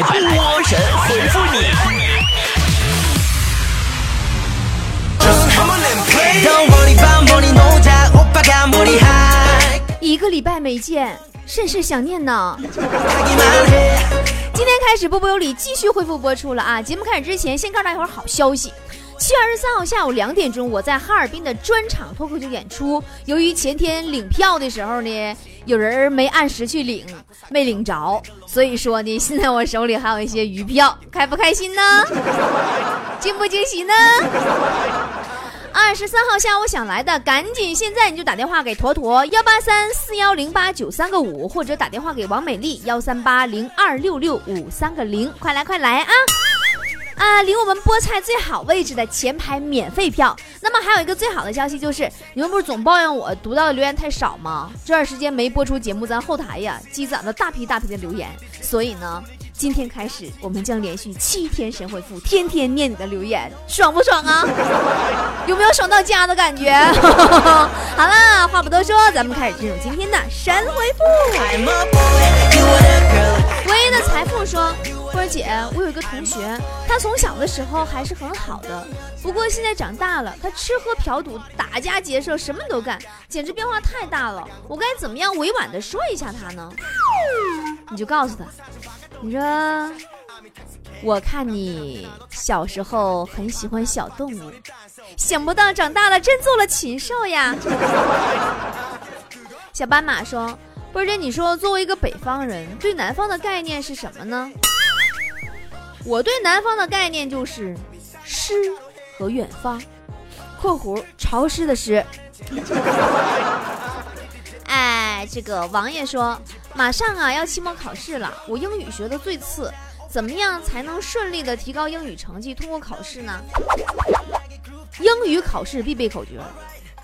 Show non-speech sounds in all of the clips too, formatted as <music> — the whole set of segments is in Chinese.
来，波神回复你。一个礼拜没见，甚是想念呢。<laughs> 今天开始，波波有理继续恢复播出了啊！节目开始之前，先告诉大家伙好消息。七月二十三号下午两点钟，我在哈尔滨的专场脱口秀演出。由于前天领票的时候呢，有人没按时去领，没领着，所以说呢，现在我手里还有一些余票，开不开心呢？<laughs> 惊不惊喜呢？二十三号下午想来的，赶紧现在你就打电话给坨坨幺八三四幺零八九三个五，或者打电话给王美丽幺三八零二六六五三个零，快来快来啊！啊，离我们菠菜最好位置的前排免费票。那么还有一个最好的消息就是，你们不是总抱怨我读到的留言太少吗？这段时间没播出节目，咱后台呀积攒了大批大批的留言，所以呢，今天开始我们将连续七天神回复，天天念你的留言，爽不爽啊？<laughs> 有没有爽到家的感觉？<laughs> 好了，话不多说，咱们开始进入今天的神回复。唯一的财富说。波儿姐，我有一个同学，他从小的时候还是很好的，不过现在长大了，他吃喝嫖赌、打家劫舍，什么都干，简直变化太大了。我该怎么样委婉的说一下他呢？你就告诉他，你说，我看你小时候很喜欢小动物，想不到长大了真做了禽兽呀。<laughs> 小斑马说，或者，你说作为一个北方人，对南方的概念是什么呢？我对南方的概念就是诗和远方（括弧潮湿的湿）。哎，这个王爷说，马上啊要期末考试了，我英语学的最次，怎么样才能顺利的提高英语成绩，通过考试呢？英语考试必备口诀：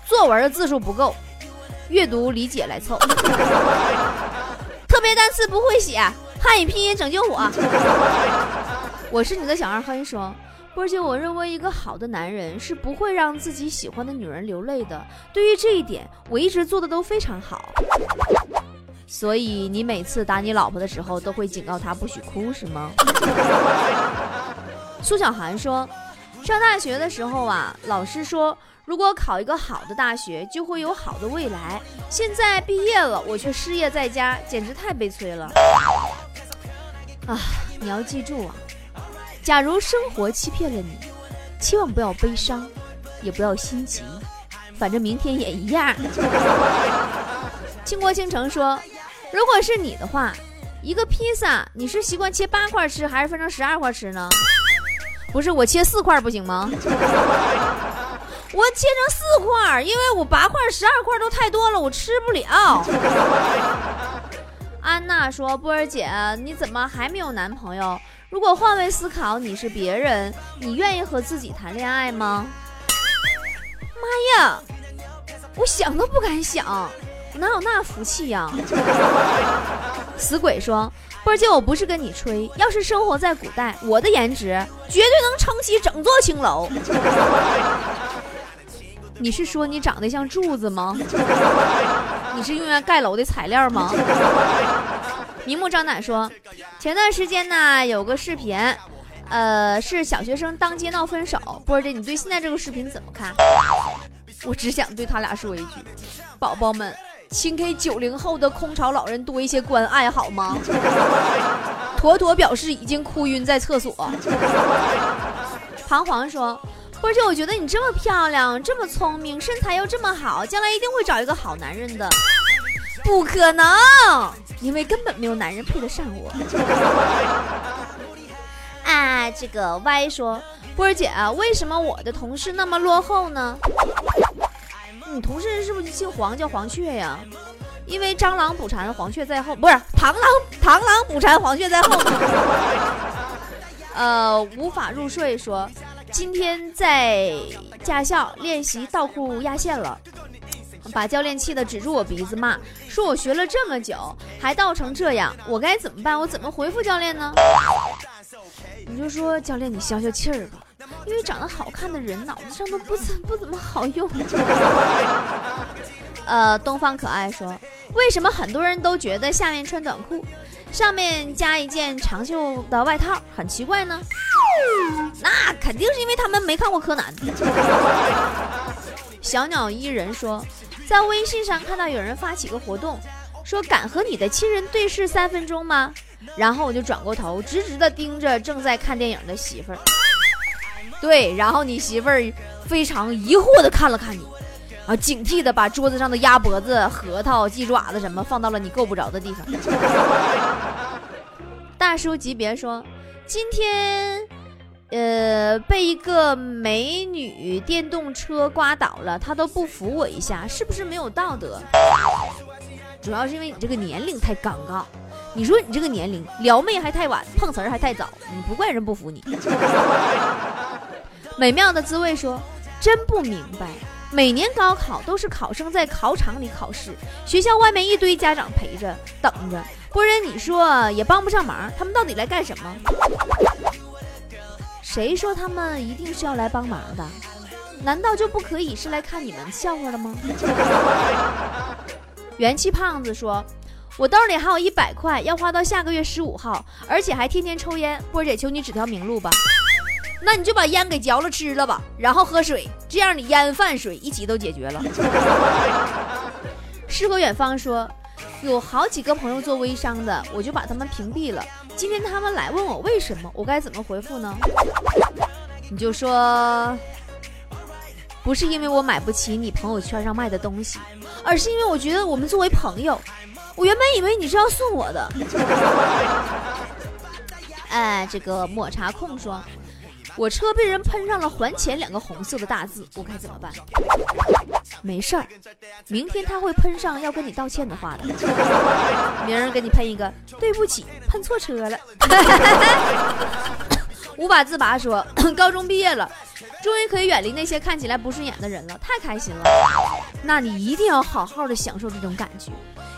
作文的字数不够，阅读理解来凑。<laughs> 特别单词不会写，汉语拼音拯救我。我是你的小二黑说，波姐，我认为一个好的男人是不会让自己喜欢的女人流泪的。对于这一点，我一直做的都非常好。所以你每次打你老婆的时候，都会警告她不许哭，是吗？苏小涵说，上大学的时候啊，老师说如果考一个好的大学，就会有好的未来。现在毕业了，我却失业在家，简直太悲催了。啊，你要记住啊。假如生活欺骗了你，千万不要悲伤，也不要心急，反正明天也一样。<laughs> 倾国倾城说，如果是你的话，一个披萨你是习惯切八块吃，还是分成十二块吃呢？不是我切四块不行吗？我切成四块，因为我八块、十二块都太多了，我吃不了。<laughs> 安娜说，波儿姐，你怎么还没有男朋友？如果换位思考，你是别人，你愿意和自己谈恋爱吗？妈呀，我想都不敢想，我哪有那福气呀？<laughs> 死鬼说，波儿姐，我不是跟你吹，要是生活在古代，我的颜值绝对能撑起整座青楼。你是说你长得像柱子吗？你是用来盖楼的材料吗？<laughs> 明目张胆说，前段时间呢有个视频，呃，是小学生当街闹分手。波姐，你对现在这个视频怎么看？我只想对他俩说一句：宝宝们，请给九零后的空巢老人多一些关爱好吗？妥妥表示已经哭晕在厕所。<laughs> 彷徨说，波姐，我觉得你这么漂亮，这么聪明，身材又这么好，将来一定会找一个好男人的。不可能。因为根本没有男人配得上我。<laughs> 啊，这个 Y 说，波儿姐啊，为什么我的同事那么落后呢？你同事是不是姓黄，叫黄雀呀？因为蟑螂捕蝉，黄雀在后，不是螳螂，螳螂捕蝉，黄雀在后。<laughs> 呃，无法入睡说，今天在驾校练习倒库压线了。把教练气得指住我鼻子骂，说我学了这么久还倒成这样，我该怎么办？我怎么回复教练呢？你就说教练，你消消气儿吧，因为长得好看的人脑子上都不怎不怎么好用。<laughs> 呃，东方可爱说，为什么很多人都觉得下面穿短裤上面加一件长袖的外套，很奇怪呢。那肯定是因为他们没看过柯南。<laughs> 小鸟依人说，在微信上看到有人发起个活动，说敢和你的亲人对视三分钟吗？然后我就转过头，直直的盯着正在看电影的媳妇儿。对，然后你媳妇儿非常疑惑的看了看你，啊，警惕的把桌子上的鸭脖子、核桃、鸡爪子什么放到了你够不着的地方。<laughs> 大叔级别说，今天，呃，被一个美女电动车刮倒了，他都不扶我一下，是不是没有道德？主要是因为你这个年龄太尴尬。你说你这个年龄撩妹还太晚，碰瓷儿还太早，你不怪人不服你。<laughs> 美妙的滋味说，真不明白，每年高考都是考生在考场里考试，学校外面一堆家长陪着等着，不然你说也帮不上忙，他们到底来干什么？谁说他们一定是要来帮忙的？难道就不可以是来看你们笑话的吗？<laughs> 元气胖子说。我兜里还有一百块，要花到下个月十五号，而且还天天抽烟。波姐，求你指条明路吧。那你就把烟给嚼了吃了吧，然后喝水，这样你烟饭水一起都解决了。<laughs> 诗和远方说，有好几个朋友做微商的，我就把他们屏蔽了。今天他们来问我为什么，我该怎么回复呢？你就说，不是因为我买不起你朋友圈上卖的东西，而是因为我觉得我们作为朋友。我原本以为你是要送我的，哎，这个抹茶控说，我车被人喷上了“还钱”两个红色的大字，我该怎么办？没事儿，明天他会喷上要跟你道歉的话的，明儿给你喷一个对不起，喷错车了。无法自拔说，高中毕业了，终于可以远离那些看起来不顺眼的人了，太开心了。那你一定要好好的享受这种感觉。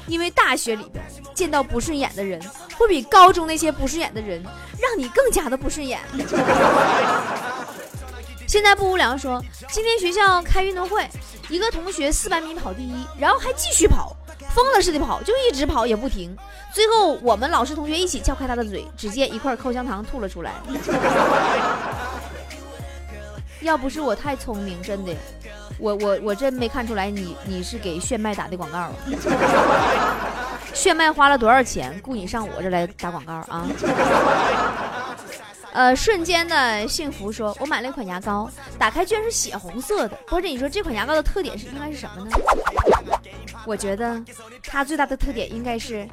因为大学里边见到不顺眼的人，会比高中那些不顺眼的人让你更加的不顺眼。<laughs> 现在不无聊说，今天学校开运动会，一个同学四百米跑第一，然后还继续跑，疯了似的跑，就一直跑也不停。最后我们老师同学一起撬开他的嘴，只见一块口香糖吐了出来。<laughs> 要不是我太聪明，真的。我我我真没看出来，你你是给炫迈打的广告？炫迈花了多少钱雇你上我这来打广告啊？<laughs> 呃，瞬间的幸福说，我买了一款牙膏，打开居然是血红色的。或者你说这款牙膏的特点是应该是什么呢？我觉得它最大的特点应该是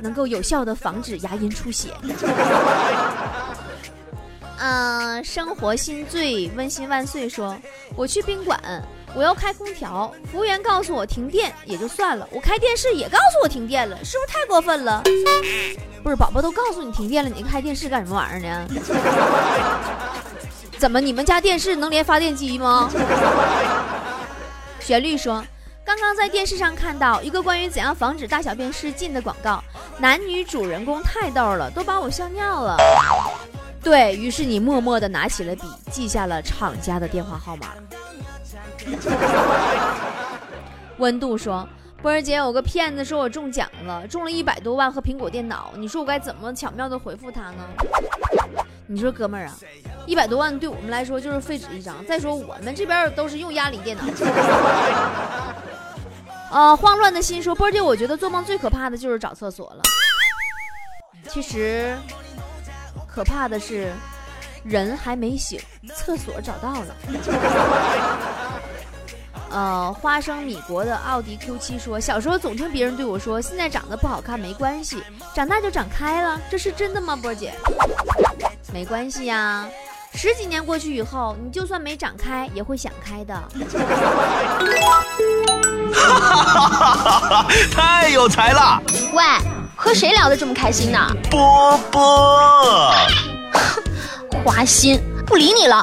能够有效的防止牙龈出血。嗯，<laughs> 生活心醉温馨万岁说，我去宾馆。我要开空调，服务员告诉我停电也就算了，我开电视也告诉我停电了，是不是太过分了？不是，宝宝都告诉你停电了，你开电视干什么玩意儿呢？<laughs> 怎么你们家电视能连发电机吗？旋律说，刚刚在电视上看到一个关于怎样防止大小便失禁的广告，男女主人公太逗了，都把我笑尿了。对于是，你默默地拿起了笔，记下了厂家的电话号码。<laughs> 温度说：“波儿姐，有个骗子说我中奖了，中了一百多万和苹果电脑，你说我该怎么巧妙的回复他呢？你说哥们儿啊，一百多万对我们来说就是废纸一张。再说我们这边都是用压力电脑。啊，<laughs> 慌乱的心说，波儿姐，我觉得做梦最可怕的就是找厕所了。其实，可怕的是人还没醒，厕所找到了。”呃，花生米国的奥迪 Q7 说，小时候总听别人对我说，现在长得不好看没关系，长大就长开了，这是真的吗？波姐，没关系呀，十几年过去以后，你就算没长开，也会想开的。哈哈哈哈太有才了！喂，和谁聊得这么开心呢？波波，<laughs> 花心。不理你了。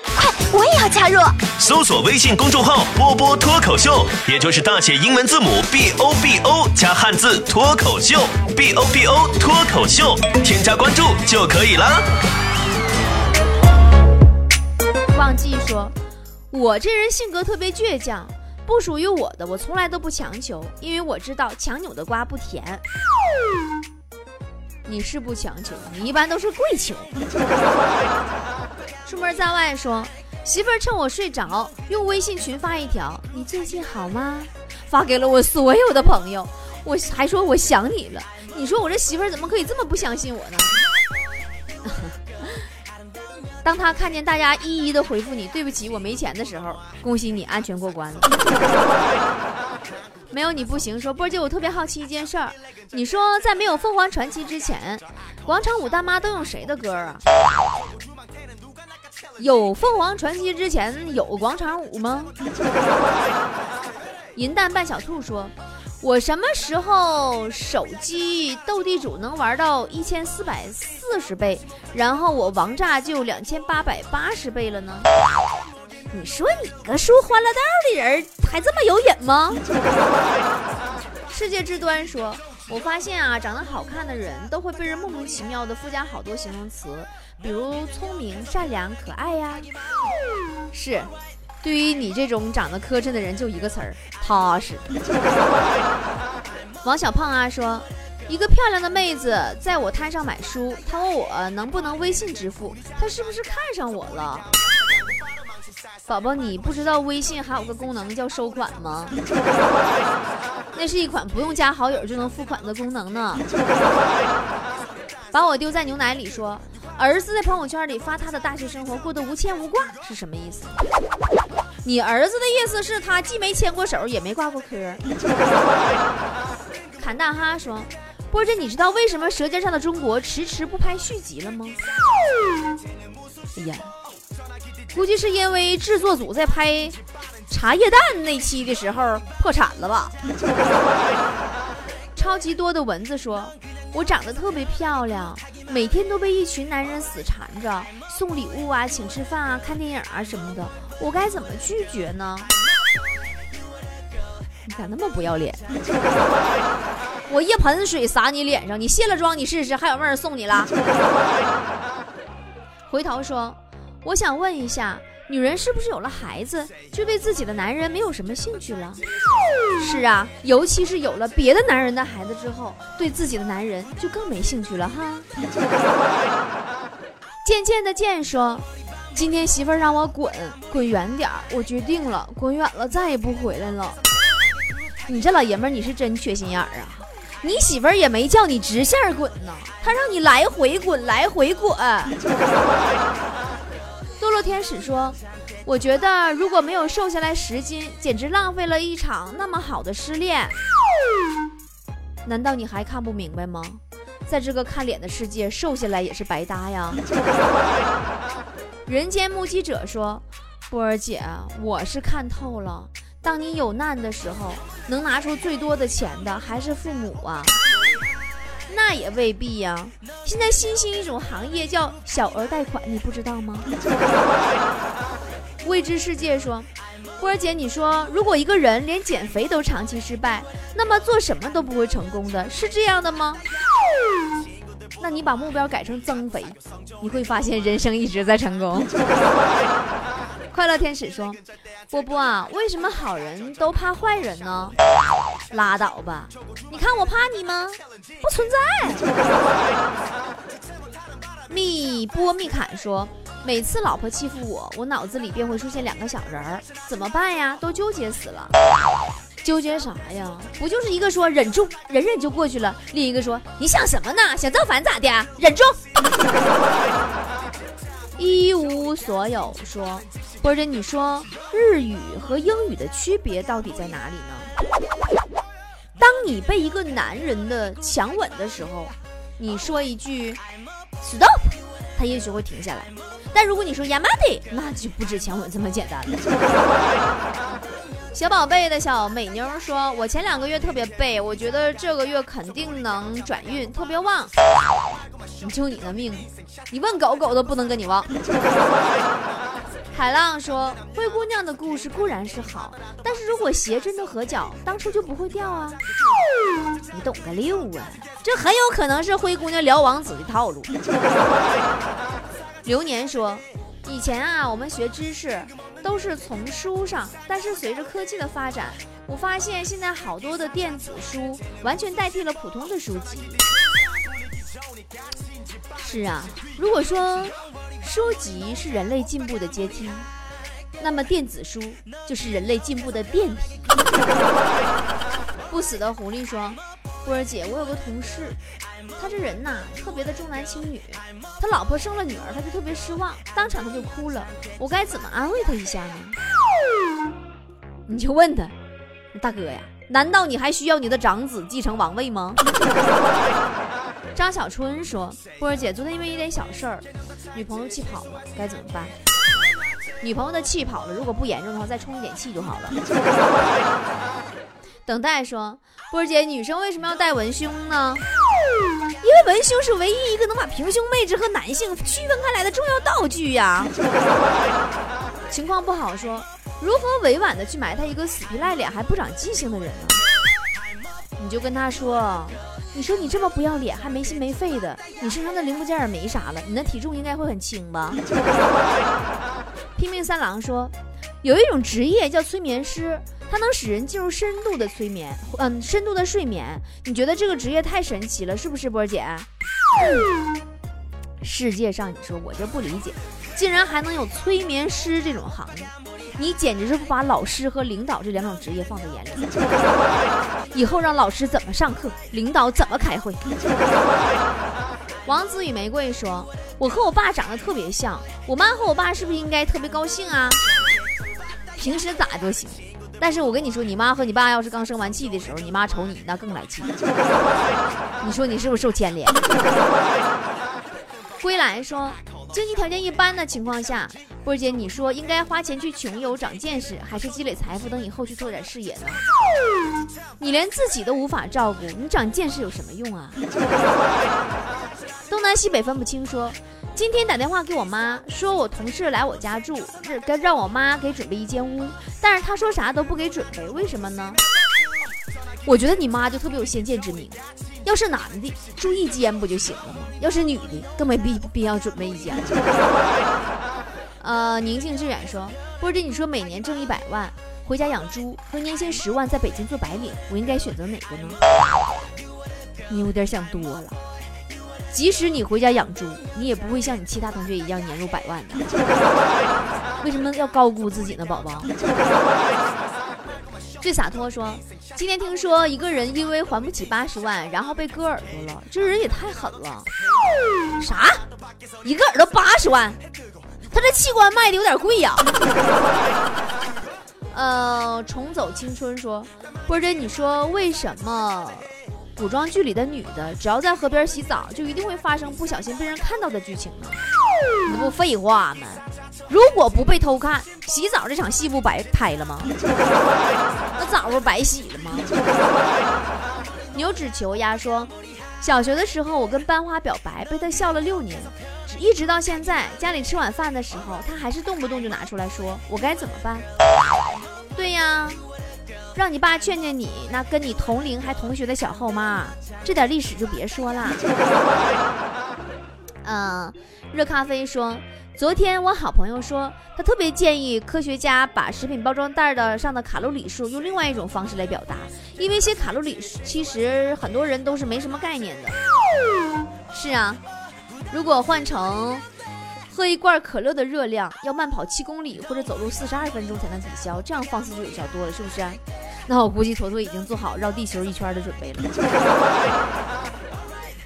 快。我也要加入。搜索微信公众号“波波脱口秀”，也就是大写英文字母 B O B O 加汉字“脱口秀 ”，B O B O 脱口秀，添加关注就可以了。忘记说，我这人性格特别倔强，不属于我的我从来都不强求，因为我知道强扭的瓜不甜。你是不强求，你一般都是跪求。出门在外说，媳妇儿趁我睡着，用微信群发一条：“你最近好吗？”发给了我所有的朋友，我还说我想你了。你说我这媳妇儿怎么可以这么不相信我呢？<laughs> 当他看见大家一一的回复你“对不起，我没钱”的时候，恭喜你安全过关了。<laughs> 没有你不行。说波姐，我特别好奇一件事儿，你说在没有凤凰传奇之前，广场舞大妈都用谁的歌啊？有凤凰传奇之前有广场舞吗？银蛋扮小兔说：“我什么时候手机斗地主能玩到一千四百四十倍，然后我王炸就两千八百八十倍了呢？”你说你个输欢乐豆的人还这么有瘾吗？世界之端说：“我发现啊，长得好看的人都会被人莫名其妙的附加好多形容词。”比如聪明、善良、可爱呀，是。对于你这种长得磕碜的人，就一个词儿：踏实。<laughs> 王小胖啊说，一个漂亮的妹子在我摊上买书，她问我能不能微信支付，她是不是看上我了？宝宝，你不知道微信还有个功能叫收款吗？<laughs> 那是一款不用加好友就能付款的功能呢。把我丢在牛奶里说。儿子在朋友圈里发他的大学生活过得无牵无挂是什么意思？你儿子的意思是他既没牵过手也没挂过科。<laughs> 侃大哈说：“波姐，你知道为什么《舌尖上的中国》迟迟不拍续集了吗？” <laughs> 哎呀，估计是因为制作组在拍茶叶蛋那期的时候破产了吧？<laughs> 超级多的蚊子说。我长得特别漂亮，每天都被一群男人死缠着，送礼物啊，请吃饭啊，看电影啊什么的，我该怎么拒绝呢？你咋那么不要脸？<laughs> 我一盆水洒你脸上，你卸了妆你试试，还有妹儿送你了。回头说，我想问一下。女人是不是有了孩子，就对自己的男人没有什么兴趣了？是啊，尤其是有了别的男人的孩子之后，对自己的男人就更没兴趣了哈。渐渐的渐说，今天媳妇儿让我滚，滚远点儿，我决定了，滚远了再也不回来了。你这老爷们儿，你是真缺心眼儿啊！你媳妇儿也没叫你直线滚呢，她让你来回滚，来回滚。天使说：“我觉得如果没有瘦下来十斤，简直浪费了一场那么好的失恋。难道你还看不明白吗？在这个看脸的世界，瘦下来也是白搭呀。<laughs> ”人间目击者说：“波儿姐，我是看透了，当你有难的时候，能拿出最多的钱的还是父母啊。”那也未必呀。现在新兴一种行业叫小额贷款，你不知道吗？<laughs> 未知世界说，波儿姐，你说如果一个人连减肥都长期失败，那么做什么都不会成功的，是这样的吗？那你把目标改成增肥，你会发现人生一直在成功。快乐天使说：“波波啊，为什么好人都怕坏人呢？拉倒吧，你看我怕你吗？不存在。<laughs> ”蜜波蜜坎说：“每次老婆欺负我，我脑子里便会出现两个小人儿，怎么办呀？都纠结死了。纠结啥呀？不就是一个说忍住，忍忍就过去了；另一个说你想什么呢？想造反咋的？忍住。<laughs> ”一无所有说。或者你说日语和英语的区别到底在哪里呢？当你被一个男人的强吻的时候，你说一句 stop，他也许会停下来。但如果你说 y a m a d 那就不止强吻这么简单了。<laughs> 小宝贝的小美妞说：“我前两个月特别背，我觉得这个月肯定能转运，特别旺。你就你的命，你问狗狗都不能跟你旺。”海浪说：“灰姑娘的故事固然是好，但是如果鞋真的合脚，当初就不会掉啊。”你懂个六啊！这很有可能是灰姑娘撩王子的套路。<laughs> 流年说：“以前啊，我们学知识都是从书上，但是随着科技的发展，我发现现在好多的电子书完全代替了普通的书籍。”是啊，如果说书籍是人类进步的阶梯，那么电子书就是人类进步的电梯。不死的狐狸说：“波儿姐，我有个同事，他这人呐特别的重男轻女，他老婆生了女儿，他就特别失望，当场他就哭了。我该怎么安慰他一下呢？”你就问他，大哥呀，难道你还需要你的长子继承王位吗？张小春说：“波儿姐，昨天因为一点小事儿，女朋友气跑了，该怎么办？女朋友的气跑了，如果不严重的话，再充一点气就好了。<laughs> ”等待说：“波儿姐，女生为什么要戴文胸呢？因为文胸是唯一一个能把平胸妹纸和男性区分开来的重要道具呀。”情况不好说，如何委婉的去埋汰一个死皮赖脸还不长记性的人呢？你就跟他说。你说你这么不要脸，还没心没肺的，你身上的零部件也没啥了，你那体重应该会很轻吧？<laughs> 拼命三郎说，有一种职业叫催眠师，它能使人进入深度的催眠，嗯，深度的睡眠。你觉得这个职业太神奇了，是不是，波姐？世界上，你说我就不理解，竟然还能有催眠师这种行业。你简直是不把老师和领导这两种职业放在眼里。以后让老师怎么上课，领导怎么开会。王子与玫瑰说：“我和我爸长得特别像，我妈和我爸是不是应该特别高兴啊？平时咋都行，但是我跟你说，你妈和你爸要是刚生完气的时候，你妈瞅你那更来气。<laughs> 你说你是不是受牵连？” <laughs> 归来说。经济条件一般的情况下，波姐，你说应该花钱去穷游、长见识，还是积累财富，等以后去拓展视野呢？你连自己都无法照顾，你长见识有什么用啊？东南西北分不清，说今天打电话给我妈，说我同事来我家住，让让我妈给准备一间屋，但是她说啥都不给准备，为什么呢？我觉得你妈就特别有先见之明。要是男的住一间不就行了吗？要是女的更没必必要准备一间。<laughs> 呃，宁静致远说：“波姐，你说每年挣一百万回家养猪，和年薪十万在北京做白领，我应该选择哪个呢？”你有点想多了。即使你回家养猪，你也不会像你其他同学一样年入百万的。为什么要高估自己呢，宝宝？最洒脱说：“今天听说一个人因为还不起八十万，然后被割耳朵了，这人也太狠了。啥？一个耳朵八十万？他这器官卖的有点贵呀。”呃，重走青春说：“波姐，你说为什么古装剧里的女的只要在河边洗澡，就一定会发生不小心被人看到的剧情呢？你不废话吗？”如果不被偷看，洗澡这场戏不白拍了吗？那澡不白洗了吗？牛脂球鸭说，小学的时候我跟班花表白，被他笑了六年，一直到现在，家里吃晚饭的时候，他还是动不动就拿出来说，我该怎么办？对呀，让你爸劝劝你，那跟你同龄还同学的小后妈，这点历史就别说了。嗯，热咖啡说。昨天我好朋友说，他特别建议科学家把食品包装袋的上的卡路里数用另外一种方式来表达，因为写卡路里其实很多人都是没什么概念的。是啊，如果换成喝一罐可乐的热量要慢跑七公里或者走路四十二分钟才能抵消，这样方式就有效多了，是不是？那我估计坨坨已经做好绕地球一圈的准备了。<laughs>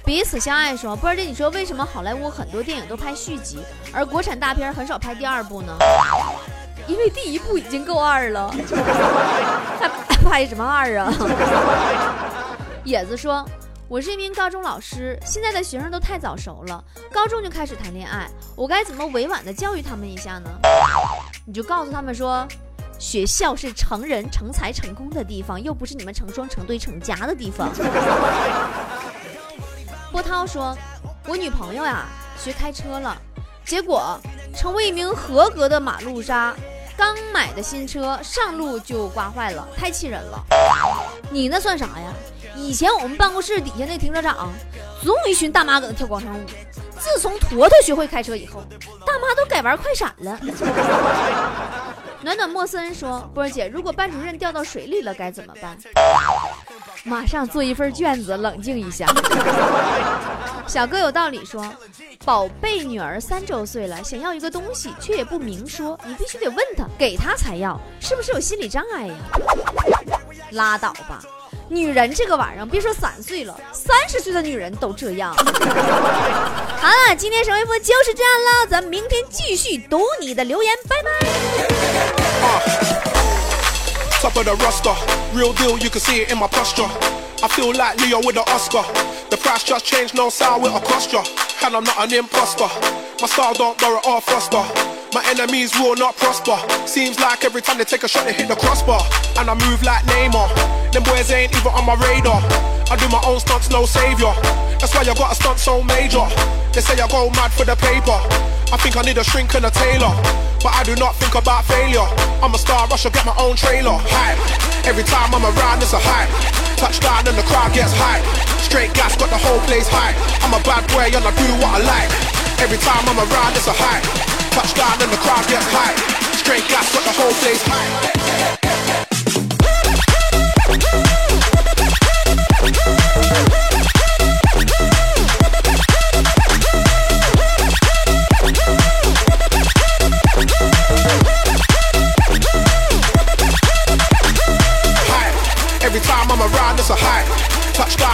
彼此相爱说，波儿姐，你说为什么好莱坞很多电影都拍续集，而国产大片很少拍第二部呢？因为第一部已经够二了，还拍什么二啊？<laughs> 野子说，我是一名高中老师，现在的学生都太早熟了，高中就开始谈恋爱，我该怎么委婉的教育他们一下呢？你就告诉他们说，学校是成人成才成功的地方，又不是你们成双成对成家的地方。波涛说：“我女朋友呀，学开车了，结果成为一名合格的马路杀。刚买的新车上路就刮坏了，太气人了。你那算啥呀？以前我们办公室底下那停车场，总有一群大妈搁那跳广场舞。自从坨坨学会开车以后，大妈都改玩快闪了。<laughs> 暖暖莫森说：“波儿姐，如果班主任掉到水里了该怎么办？”马上做一份卷子，冷静一下。小哥有道理说：“宝贝女儿三周岁了，想要一个东西，却也不明说，你必须得问她，给她才要，是不是有心理障碍呀？”拉倒吧。女人这个玩意儿，别说三岁了，三十岁的女人都这样。好了，今天神回复就是这样了，咱们明天继续读你的留言，拜拜。Top of the roster, real deal, you can see it in my posture. I feel like Leo with the Oscar. The price just changed, no sound with a cost And I'm not an imposter. My style don't borrow or foster. My enemies will not prosper. Seems like every time they take a shot, they hit the crossbar. And I move like Neymar. Them boys ain't even on my radar. I do my own stunts, no savior. That's why I got a stunt so major. They say I go mad for the paper. I think I need a shrink and a tailor. But I do not think about failure. I'm a star, I should get my own trailer. Hype. Every time I'm around, it's a hype. Touchdown and the crowd gets hype. Straight gas, got the whole place hype. I'm a bad boy and I do what I like. Every time I'm around, it's a hype. Touchdown and the crowd gets hype. Straight gas, got the whole place hype.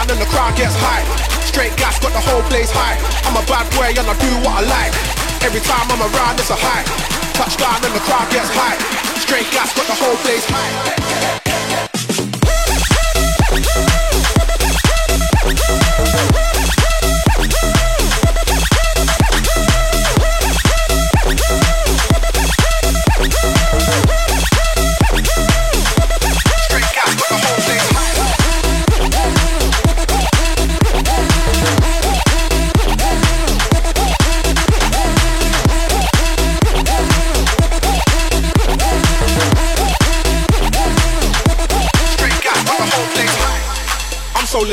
Touchdown and the crowd gets hype. Straight gas got the whole place hype. I'm a bad boy and I do what I like. Every time I'm around, it's a hype. Touchdown and the crowd gets hype. Straight gas got the whole place hype.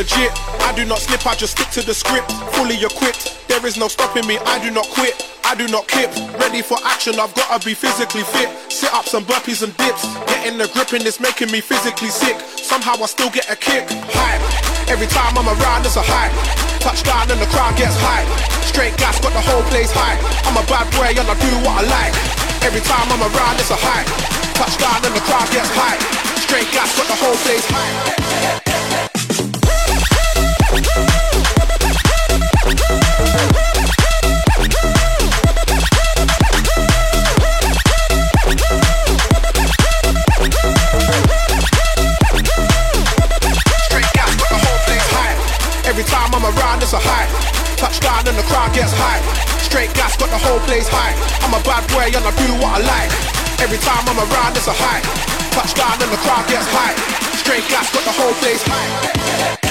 Legit. I do not slip, I just stick to the script. Fully equipped, there is no stopping me. I do not quit, I do not kip. Ready for action, I've gotta be physically fit. Sit ups and burpees and dips. Getting the grip and it's making me physically sick. Somehow I still get a kick. Hype. Every time I'm around, it's a hype. Touchdown and the crowd gets hype. Straight gas, got the whole place hype. I'm a bad boy and I do what I like. Every time I'm around, it's a hype. Touchdown and the crowd gets hype. Straight gas, got the whole place hype. Gets hype. Straight gas got the whole place high. I'm a bad boy and I do what I like. Every time I'm around, it's a hype. Touchdown and the crowd gets high. Straight gas got the whole place hype.